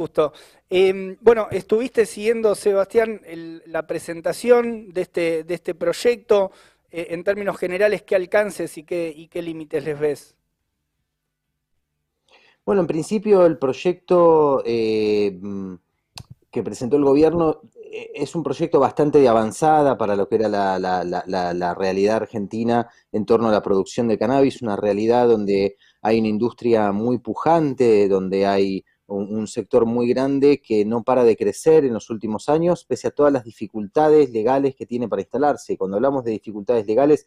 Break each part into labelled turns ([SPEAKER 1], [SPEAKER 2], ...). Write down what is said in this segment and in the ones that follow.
[SPEAKER 1] Justo. Em, bueno, estuviste siguiendo, Sebastián, la presentación de este, de este proyecto. Eh, en términos generales, ¿qué alcances y qué, y qué límites les ves?
[SPEAKER 2] Bueno, en principio el proyecto eh, que presentó el gobierno eh, es un proyecto bastante de avanzada para lo que era la, la, realidad argentina en torno a la producción de cannabis, una realidad donde hay una industria muy pujante, donde hay un, sector muy grande que no para de crecer en los últimos años, pese a todas las dificultades legales que tiene para instalarse. Cuando hablamos de dificultades legales,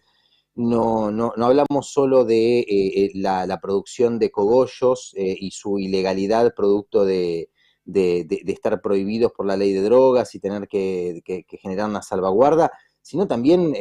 [SPEAKER 2] no, no, no hablamos solo de eh, eh, la, producción de cogollos eh, y su ilegalidad producto de, estar prohibidos por la ley de drogas y tener que, generar una salvaguarda, sino también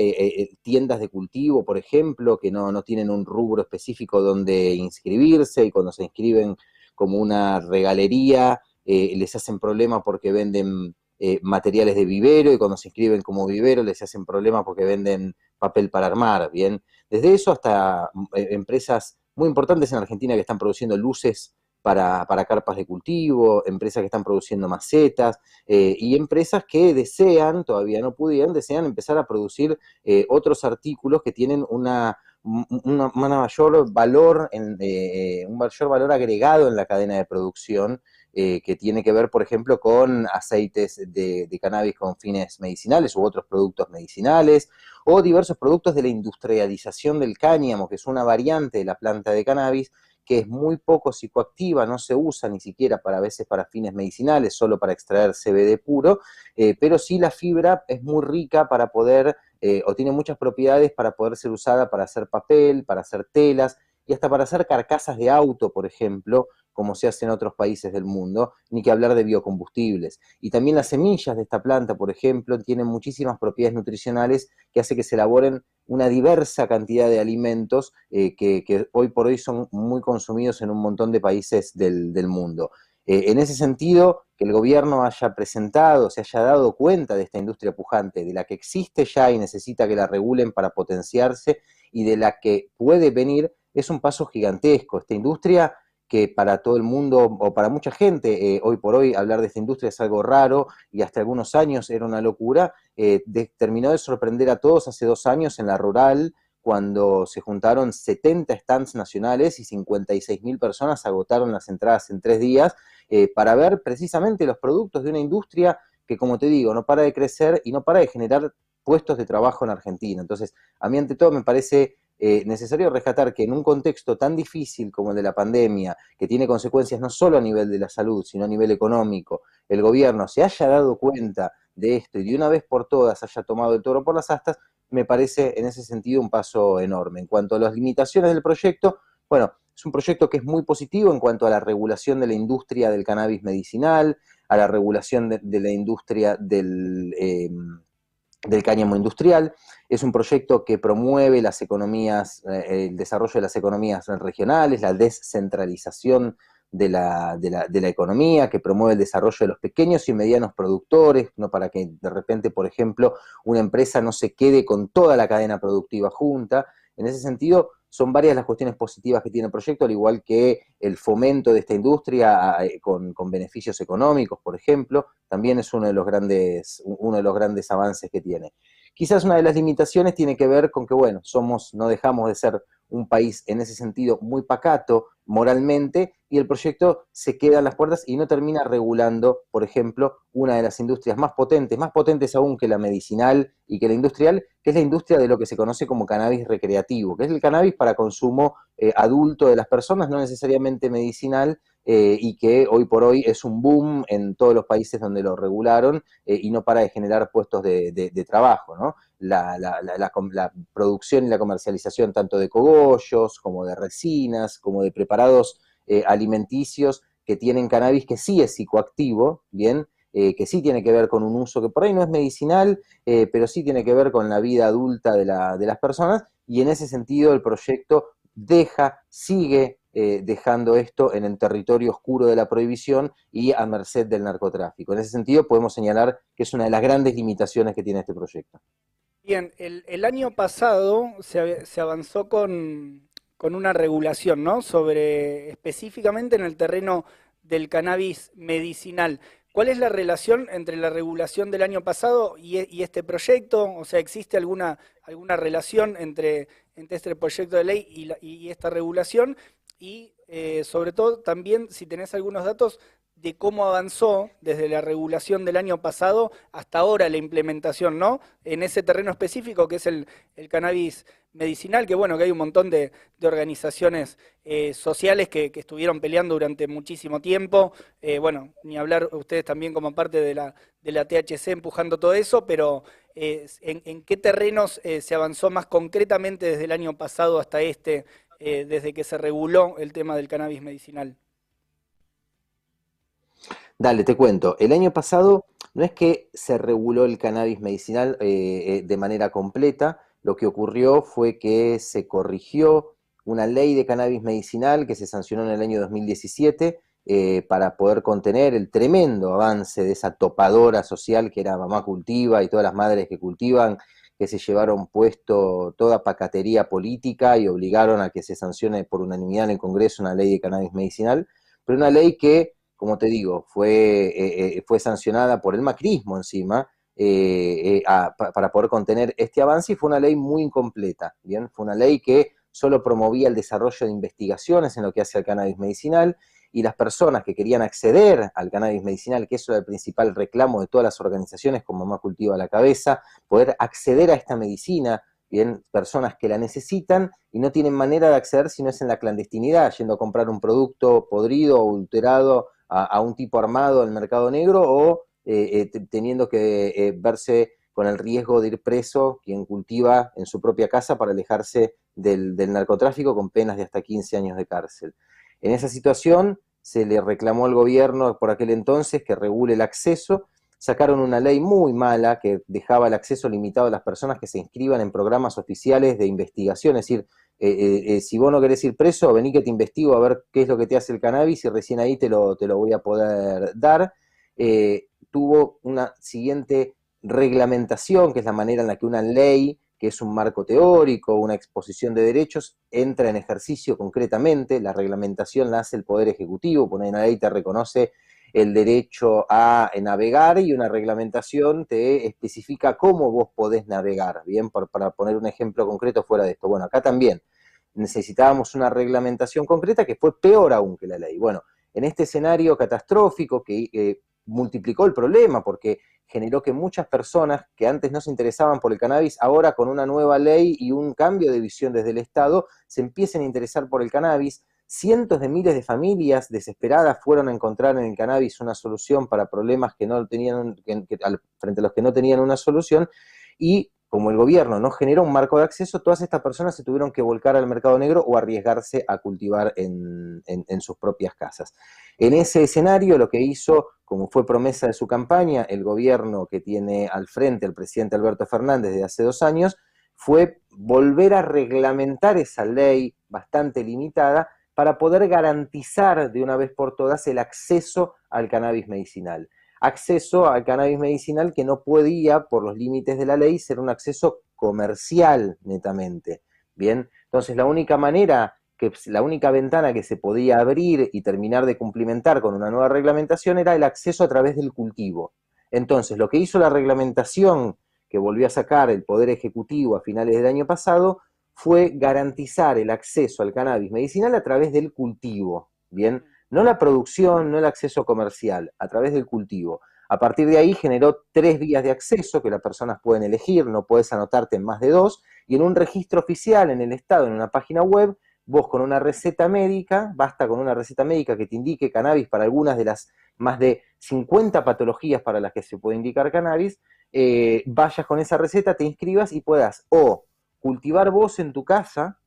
[SPEAKER 2] tiendas de cultivo, por ejemplo, que no, no tienen un rubro específico donde inscribirse y cuando se inscriben como una regalería, eh, les hacen problema porque venden eh, materiales de vivero y cuando se inscriben como vivero les hacen problema porque venden papel para armar, ¿bien? Desde eso hasta eh, empresas muy importantes en Argentina que están produciendo luces para, carpas de cultivo, empresas que están produciendo macetas y empresas que desean, todavía no pudieron, desean empezar a producir otros artículos que tienen una un mayor valor, en, eh, un mayor valor agregado en la cadena de producción, eh, que tiene que ver, por ejemplo, con aceites de, cannabis con fines medicinales u otros productos medicinales, o diversos productos de la industrialización del cáñamo, que es una variante de la planta de cannabis, que es muy poco psicoactiva, no se usa ni siquiera para a veces para fines medicinales, solo para extraer CBD puro, eh, pero sí la fibra es muy rica para poder eh, o tiene muchas propiedades para poder ser usada para hacer papel, para hacer telas y hasta para hacer carcasas de auto, por ejemplo, como se hace en otros países del mundo, ni que hablar de biocombustibles. Y también las semillas de esta planta, por ejemplo, tienen muchísimas propiedades nutricionales que hace que se elaboren una diversa cantidad de alimentos eh, que, hoy por hoy son muy consumidos en un montón de países del, del mundo. Eh, en ese sentido, que el gobierno haya presentado, se haya dado cuenta de esta industria pujante, de la que existe ya y necesita que la regulen para potenciarse y de la que puede venir, es un paso gigantesco. Esta industria que para todo el mundo o para mucha gente, eh, hoy por hoy hablar de esta industria es algo raro y hasta algunos años era una locura, eh, terminó de sorprender a todos hace dos años en la rural, cuando se juntaron 70 stands nacionales y 56 mil personas agotaron las entradas en tres días eh, para ver precisamente los productos de una industria que, como te digo, no para de crecer y no para de generar puestos de trabajo en Argentina. Entonces, a mí ante todo me parece eh, necesario rescatar que en un contexto tan difícil como el de la pandemia, que tiene consecuencias no solo a nivel de la salud, sino a nivel económico, el gobierno se haya dado cuenta de esto y de una vez por todas haya tomado el toro por las astas, me parece en ese sentido un paso enorme. En cuanto a las limitaciones del proyecto, bueno, es un proyecto que es muy positivo en cuanto a la regulación de la industria del cannabis medicinal, a la regulación de, la industria del, em, del cáñamo industrial. Es un proyecto que promueve las economías, eh, el desarrollo de las economías regionales, la descentralización de la, de, la, de la, economía, que promueve el desarrollo de los pequeños y medianos productores, no para que de repente, por ejemplo, una empresa no se quede con toda la cadena productiva junta. En ese sentido, son varias las cuestiones positivas que tiene el proyecto, al igual que el fomento de esta industria eh, con, con, beneficios económicos, por ejemplo, también es uno de los grandes, uno de los grandes avances que tiene. Quizás una de las limitaciones tiene que ver con que, bueno, somos, no dejamos de ser un país en ese sentido muy pacato moralmente y el proyecto se queda en las puertas y no termina regulando, por ejemplo, una de las industrias más potentes, más potentes aún que la medicinal y que la industrial, que es la industria de lo que se conoce como cannabis recreativo, que es el cannabis para consumo eh, adulto de las personas, no necesariamente medicinal, eh, y que hoy por hoy es un boom en todos los países donde lo regularon eh, y no para de generar puestos de, trabajo, ¿no? La, producción y la comercialización tanto de cogollos como de resinas, como de preparados eh, alimenticios que tienen cannabis que sí es psicoactivo, ¿bien? que sí tiene que ver con un uso que por ahí no es medicinal, pero sí tiene que ver con la vida adulta de las personas, y en ese sentido el proyecto deja, sigue eh, dejando esto en el territorio oscuro de la prohibición y a merced del narcotráfico. En ese sentido, podemos señalar que es una de las grandes limitaciones que tiene este proyecto.
[SPEAKER 1] Bien, el, año pasado se, avanzó con, una regulación, ¿no? Sobre, específicamente en el terreno del cannabis medicinal. ¿Cuál es la relación entre la regulación del año pasado y, e, este proyecto? O sea, ¿existe alguna, alguna relación entre, entre este proyecto de ley y, esta regulación? Y eh, sobre todo también, si tenés algunos datos de cómo avanzó desde la regulación del año pasado hasta ahora la implementación, ¿no? En ese terreno específico que es el, cannabis medicinal, que bueno, que hay un montón de, organizaciones eh, sociales que, estuvieron peleando durante muchísimo tiempo, eh, bueno, ni hablar ustedes también como parte de la, de la THC empujando todo eso, pero ¿en, qué terrenos se avanzó más concretamente desde el año pasado hasta este, desde que se reguló el tema del cannabis medicinal?
[SPEAKER 2] Dale, te cuento. El año pasado no es que se reguló el cannabis medicinal eh, eh, de manera completa, lo que ocurrió fue que se corrigió una ley de cannabis medicinal que se sancionó en el año 2017 eh, para poder contener el tremendo avance de esa topadora social que era Mamá Cultiva y todas las madres que cultivan, que se llevaron puesto toda pacatería política y obligaron a que se sancione por unanimidad en el Congreso una ley de cannabis medicinal, pero una ley que como te digo, fue, eh, eh, fue sancionada por el macrismo encima, eh, para poder contener este avance y fue una ley muy incompleta, ¿bien? Fue una ley que solo promovía el desarrollo de investigaciones en lo que hace al cannabis medicinal y las personas que querían acceder al cannabis medicinal, que eso era el principal reclamo de todas las organizaciones como Mamá Cultiva la Cabeza, poder acceder a esta medicina, bien, personas que la necesitan y no tienen manera de acceder si no es en la clandestinidad, yendo a comprar un producto podrido o adulterado a, un tipo armado en mercado negro o eh, eh, teniendo que eh, verse con el riesgo de ir preso quien cultiva en su propia casa para alejarse del, narcotráfico con penas de hasta 15 años de cárcel. En esa situación se le reclamó al gobierno por aquel entonces que regule el acceso, sacaron una ley muy mala que dejaba el acceso limitado a las personas que se inscriban en programas oficiales de investigación, es decir, eh, eh, eh, si vos no querés ir preso, vení que te investigo a ver qué es lo que te hace el cannabis y recién ahí te lo, te lo voy a poder dar. tuvo una siguiente reglamentación, que es la manera en la que una ley, que es un marco teórico, una exposición de derechos, entra en ejercicio concretamente. La reglamentación la hace el Poder Ejecutivo, pone una ley te reconoce el derecho a navegar y una reglamentación te especifica cómo vos podés navegar, bien, para poner un ejemplo concreto fuera de esto. Bueno, acá también necesitábamos una reglamentación concreta que fue peor aún que la ley. Bueno, en este escenario catastrófico que eh, multiplicó el problema porque generó que muchas personas que antes no se interesaban por el cannabis, ahora con una nueva ley y un cambio de visión desde el Estado, se empiecen a interesar por el cannabis. Cientos de miles de familias desesperadas fueron a encontrar en el cannabis una solución para problemas que no tenían, frente a los que no tenían una solución, y como el gobierno no generó un marco de acceso, todas estas personas se tuvieron que volcar al mercado negro o arriesgarse a cultivar en, sus propias casas. En ese escenario, lo que hizo, como fue promesa de su campaña, el gobierno que tiene al frente el presidente Alberto Fernández de hace dos años, fue volver a reglamentar esa ley bastante limitada para poder garantizar de una vez por todas el acceso al cannabis medicinal acceso al cannabis medicinal que no podía, por los límites de la ley, ser un acceso comercial netamente. Bien, entonces la única manera, que, la única ventana que se podía abrir y terminar de cumplimentar con una nueva reglamentación era el acceso a través del cultivo. Entonces, lo que hizo la reglamentación que volvió a sacar el Poder Ejecutivo a finales del año pasado fue garantizar el acceso al cannabis medicinal a través del cultivo. Bien, no la producción, no el acceso comercial, a través del cultivo. A partir de ahí generó tres vías de acceso que las personas pueden elegir, no puedes anotarte en más de dos, y en un registro oficial en el Estado, en una página web, vos con una receta médica, basta con una receta médica que te indique cannabis para algunas de las más de 50 patologías para las que se puede indicar cannabis, eh, vayas con esa receta, te inscribas y puedas o cultivar vos en tu casa,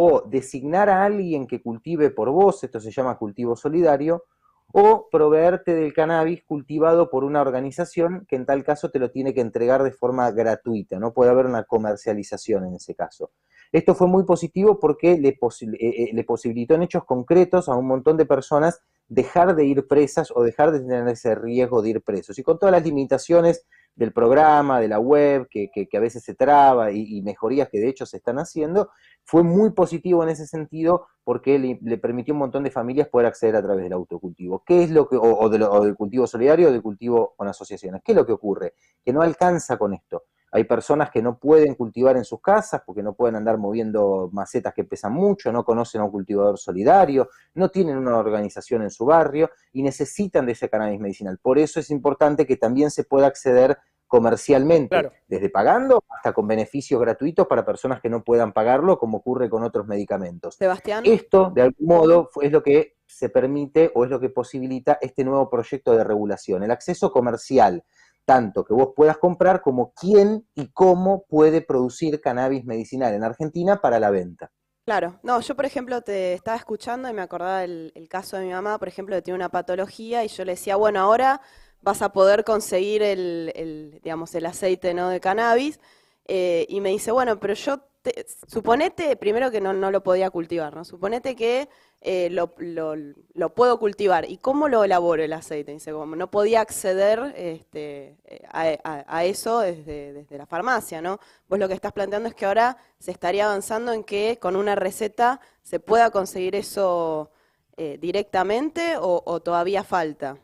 [SPEAKER 2] o designar a alguien que cultive por vos, esto se llama cultivo solidario, o proveerte del cannabis cultivado por una organización que en tal caso te lo tiene que entregar de forma gratuita, no puede haber una comercialización en ese caso. Esto fue muy positivo porque le, eh, eh, posibilitó en hechos concretos a un montón de personas dejar de ir presas o dejar de tener ese riesgo de ir presos. Y con todas las limitaciones del programa, de la web, que, a veces se traba y, mejorías que de hecho se están haciendo, fue muy positivo en ese sentido porque le, permitió a un montón de familias poder acceder a través del autocultivo. ¿Qué es lo que, o, del cultivo solidario o del cultivo con asociaciones? ¿Qué es lo que ocurre? Que no alcanza con esto. Hay personas que no pueden cultivar en sus casas porque no pueden andar moviendo macetas que pesan mucho, no conocen a un cultivador solidario, no tienen una organización en su barrio y necesitan de ese cannabis medicinal. Por eso es importante que también se pueda acceder comercialmente, desde pagando hasta con beneficios gratuitos para personas que no puedan pagarlo, como ocurre con otros medicamentos.
[SPEAKER 3] Sebastián.
[SPEAKER 2] Esto, de algún modo, es lo que se permite o es lo que posibilita este nuevo proyecto de regulación, el acceso comercial, tanto que vos puedas comprar como quién y cómo puede producir cannabis medicinal en Argentina para la venta.
[SPEAKER 3] Claro, no, yo por ejemplo te estaba escuchando y me acordaba el, caso de mi mamá, por ejemplo, que tiene una patología y yo le decía, bueno, ahora vas a poder conseguir el, digamos, el aceite ¿no? de cannabis. Eh, y me dice, bueno, pero yo, suponete, primero que no, no, lo podía cultivar, ¿no? Suponete que eh, lo, lo, puedo cultivar. ¿Y cómo lo elaboro el aceite? Dice, como no podía acceder este, a, eso desde, desde, la farmacia, ¿no? Vos lo que estás planteando es que ahora se estaría avanzando en que con una receta se pueda conseguir eso eh, directamente o todavía falta.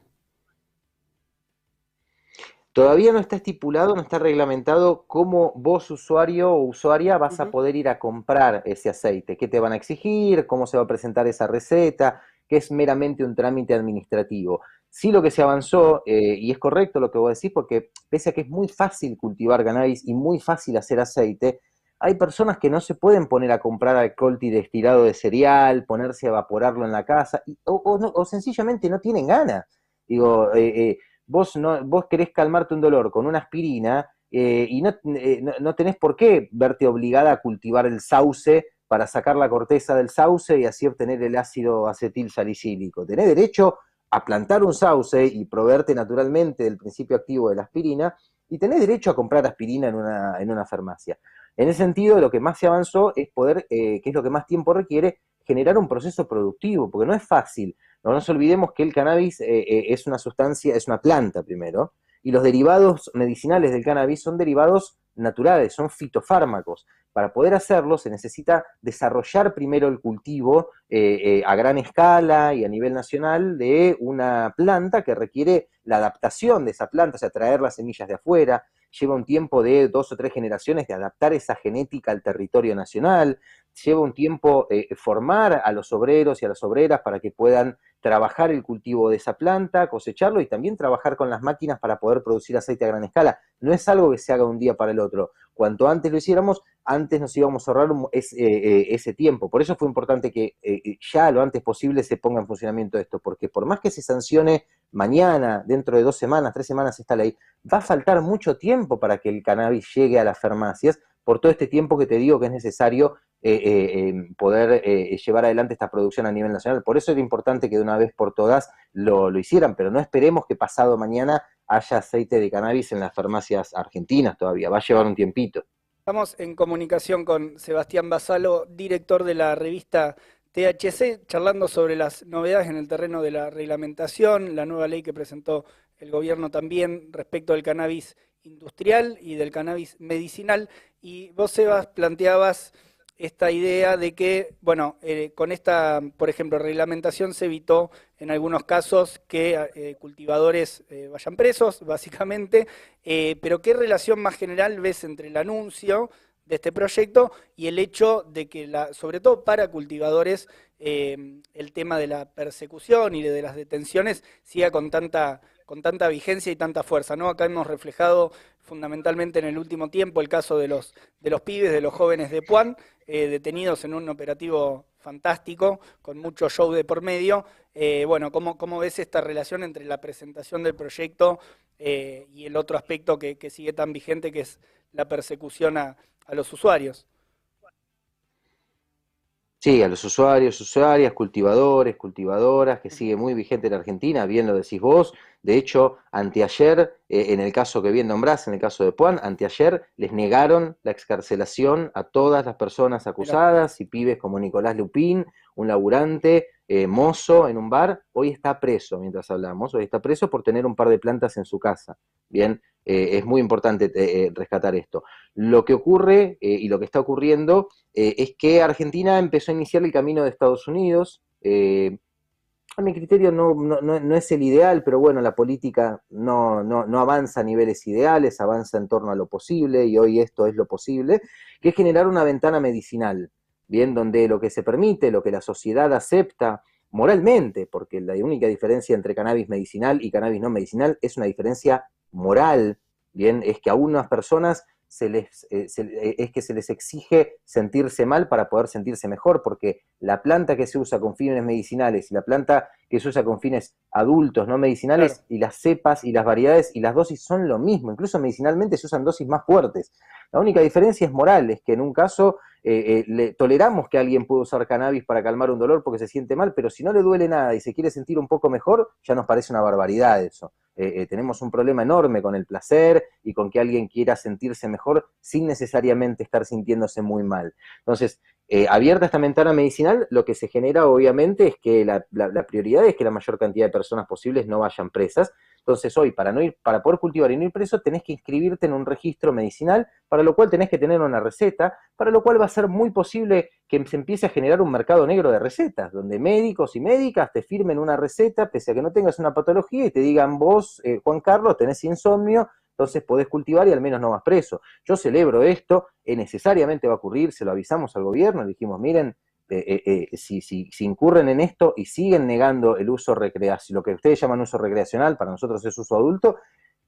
[SPEAKER 2] Todavía no está estipulado, no está reglamentado cómo vos, usuario o usuaria, vas a poder ir a comprar ese aceite, qué te van a exigir, cómo se va a presentar esa receta, que es meramente un trámite administrativo. Sí lo que se avanzó, eh, y es correcto lo que vos decís, porque pese a que es muy fácil cultivar cannabis y muy fácil hacer aceite, hay personas que no se pueden poner a comprar alcohol destilado de cereal, ponerse a evaporarlo en la casa, o, sencillamente no tienen ganas. Digo, eh, eh vos, no, vos querés calmarte un dolor con una aspirina eh, y eh, no, no, tenés por qué verte obligada a cultivar el sauce para sacar la corteza del sauce y así obtener el ácido acetil salicílico. Tenés derecho a plantar un sauce y proveerte naturalmente del principio activo de la aspirina y tenés derecho a comprar aspirina en una, en una farmacia. En ese sentido, lo que más se avanzó es poder, eh, que es lo que más tiempo requiere, generar un proceso productivo, porque no es fácil. No nos olvidemos que el cannabis eh, eh, es una sustancia, es una planta primero, y los derivados medicinales del cannabis son derivados naturales, son fitofármacos. Para poder hacerlo se necesita desarrollar primero el cultivo eh, a gran escala y a nivel nacional de una planta que requiere la adaptación de esa planta, o sea, traer las semillas de afuera, lleva un tiempo de dos o tres generaciones de adaptar esa genética al territorio nacional, lleva un tiempo eh, formar a los obreros y a las obreras para que puedan trabajar el cultivo de esa planta, cosecharlo y también trabajar con las máquinas para poder producir aceite a gran escala. No es algo que se haga un día para el otro. Cuanto antes lo hiciéramos, antes nos íbamos a ahorrar eh, eh, ese tiempo. Por eso fue importante que ya lo antes posible se ponga en funcionamiento esto, porque por más que se sancione mañana, dentro de dos semanas, tres semanas esta ley, va a faltar mucho tiempo para que el cannabis llegue a las farmacias, por todo este tiempo que te digo que es necesario eh, eh, em, poder eh, llevar adelante esta producción a nivel nacional. Por eso era importante que de una vez por todas lo, lo, hicieran, pero no esperemos que pasado mañana haya aceite de cannabis en las farmacias argentinas todavía, va a llevar un tiempito.
[SPEAKER 1] Estamos en comunicación con Sebastián Basalo, director de la revista THC, charlando sobre las novedades en el terreno de la reglamentación, la nueva ley que presentó el gobierno también respecto al cannabis industrial y del cannabis medicinal. Y vos, Sebas, planteabas esta idea de que, bueno, eh, con esta, por ejemplo, reglamentación se evitó en algunos casos que eh, cultivadores eh, vayan presos, básicamente, pero ¿qué relación más general ves entre el anuncio de este proyecto y el hecho de que, la, sobre todo para cultivadores, el tema de la persecución y de las detenciones siga con tanta con tanta vigencia y tanta fuerza. ¿no? Acá hemos reflejado fundamentalmente en el último tiempo el caso de los, de los pibes, de los jóvenes de Puan, eh, detenidos en un operativo fantástico, con mucho show de por medio. Eh, bueno, ¿cómo, ¿cómo, ves esta relación entre la presentación del proyecto eh, y el otro aspecto que, sigue tan vigente, que es la persecución a los usuarios?
[SPEAKER 2] Sí, a los usuarios, usuarias, cultivadores, cultivadoras, que sigue muy vigente en Argentina, bien lo decís vos. De hecho, anteayer, eh, en el caso que bien nombrás, en el caso de Puan, anteayer les negaron la excarcelación a todas las personas acusadas y pibes como Nicolás Lupín, un laburante eh, mozo en un bar, hoy está preso mientras hablamos, hoy está preso por tener un par de plantas en su casa. Bien, eh, es muy importante eh, rescatar esto. Lo que ocurre y lo que está ocurriendo es que Argentina empezó a iniciar el camino de Estados Unidos. a mi criterio no, no, es el ideal, pero bueno, la política no, no avanza a niveles ideales, avanza en torno a lo posible y hoy esto es lo posible, que es generar una ventana medicinal bien, donde lo que se permite, lo que la sociedad acepta moralmente, porque la única diferencia entre cannabis medicinal y cannabis no medicinal es una diferencia moral, bien, es que a unas personas se les, eh, eh, es que se les exige sentirse mal para poder sentirse mejor, porque la planta que se usa con fines medicinales y la planta que se usa con fines adultos, no medicinales, y las cepas y las variedades y las dosis son lo mismo, incluso medicinalmente se usan dosis más fuertes. La única diferencia es moral, es que en un caso eh, le, toleramos que alguien pueda usar cannabis para calmar un dolor porque se siente mal, pero si no le duele nada y se quiere sentir un poco mejor, ya nos parece una barbaridad eso. Eh, eh, tenemos un problema enorme con el placer y con que alguien quiera sentirse mejor sin necesariamente estar sintiéndose muy mal. Entonces, eh, abierta esta ventana medicinal, lo que se genera obviamente es que la, prioridad es que la mayor cantidad de personas posibles no vayan presas. Entonces hoy, para, no ir, para poder cultivar y no ir preso, tenés que inscribirte en un registro medicinal, para lo cual tenés que tener una receta, para lo cual va a ser muy posible que se empiece a generar un mercado negro de recetas, donde médicos y médicas te firmen una receta, pese a que no tengas una patología, y te digan vos, eh, Juan Carlos, tenés insomnio, entonces podés cultivar y al menos no vas preso. Yo celebro esto, eh, necesariamente va a ocurrir, se lo avisamos al gobierno, dijimos, miren, eh, eh, si, si, incurren en esto y siguen negando el uso recreacional, lo que ustedes llaman uso recreacional, para nosotros es uso adulto,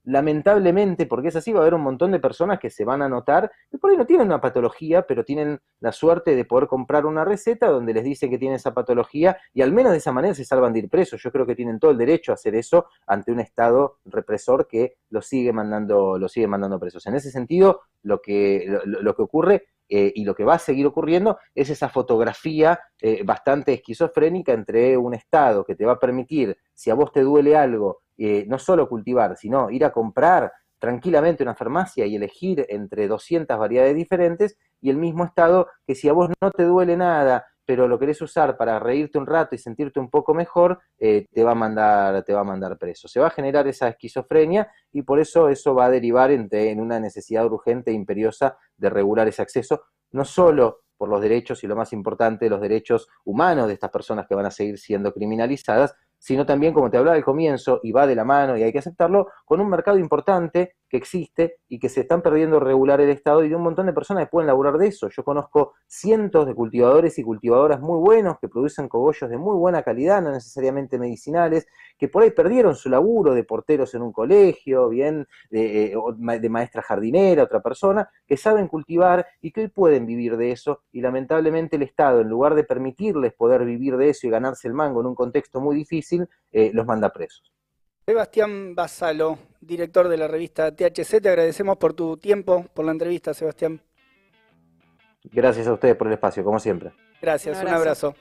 [SPEAKER 2] lamentablemente, porque es así, va a haber un montón de personas que se van a notar, que por ahí no tienen una patología, pero tienen la suerte de poder comprar una receta donde les dice que tienen esa patología y al menos de esa manera se salvan de ir presos. Yo creo que tienen todo el derecho a hacer eso ante un Estado represor que los sigue mandando, los sigue mandando presos. En ese sentido, lo que, lo, que ocurre eh, y lo que va a seguir ocurriendo es esa fotografía eh, bastante esquizofrénica entre un Estado que te va a permitir, si a vos te duele algo, eh, no solo cultivar, sino ir a comprar tranquilamente una farmacia y elegir entre 200 variedades diferentes y el mismo estado que si a vos no te duele nada, pero lo querés usar para reírte un rato y sentirte un poco mejor, eh, te va a mandar, te va a mandar preso. Se va a generar esa esquizofrenia y por eso eso va a derivar en, en una necesidad urgente e imperiosa de regular ese acceso, no solo por los derechos y lo más importante, los derechos humanos de estas personas que van a seguir siendo criminalizadas, sino también, como te hablaba al comienzo, y va de la mano y hay que aceptarlo, con un mercado importante que existe y que se están perdiendo regular el Estado y de un montón de personas que pueden laburar de eso. Yo conozco cientos de cultivadores y cultivadoras muy buenos que producen cogollos de muy buena calidad, no necesariamente medicinales, que por ahí perdieron su laburo de porteros en un colegio, bien, de, eh, de maestra jardinera, otra persona, que saben cultivar y que hoy pueden vivir de eso y lamentablemente el Estado, en lugar de permitirles poder vivir de eso y ganarse el mango en un contexto muy difícil, eh, los manda presos.
[SPEAKER 1] Sebastián Basalo, director de la revista THC, te agradecemos por tu tiempo, por la entrevista, Sebastián.
[SPEAKER 2] Gracias a ustedes por el espacio, como siempre.
[SPEAKER 1] Gracias, un abrazo.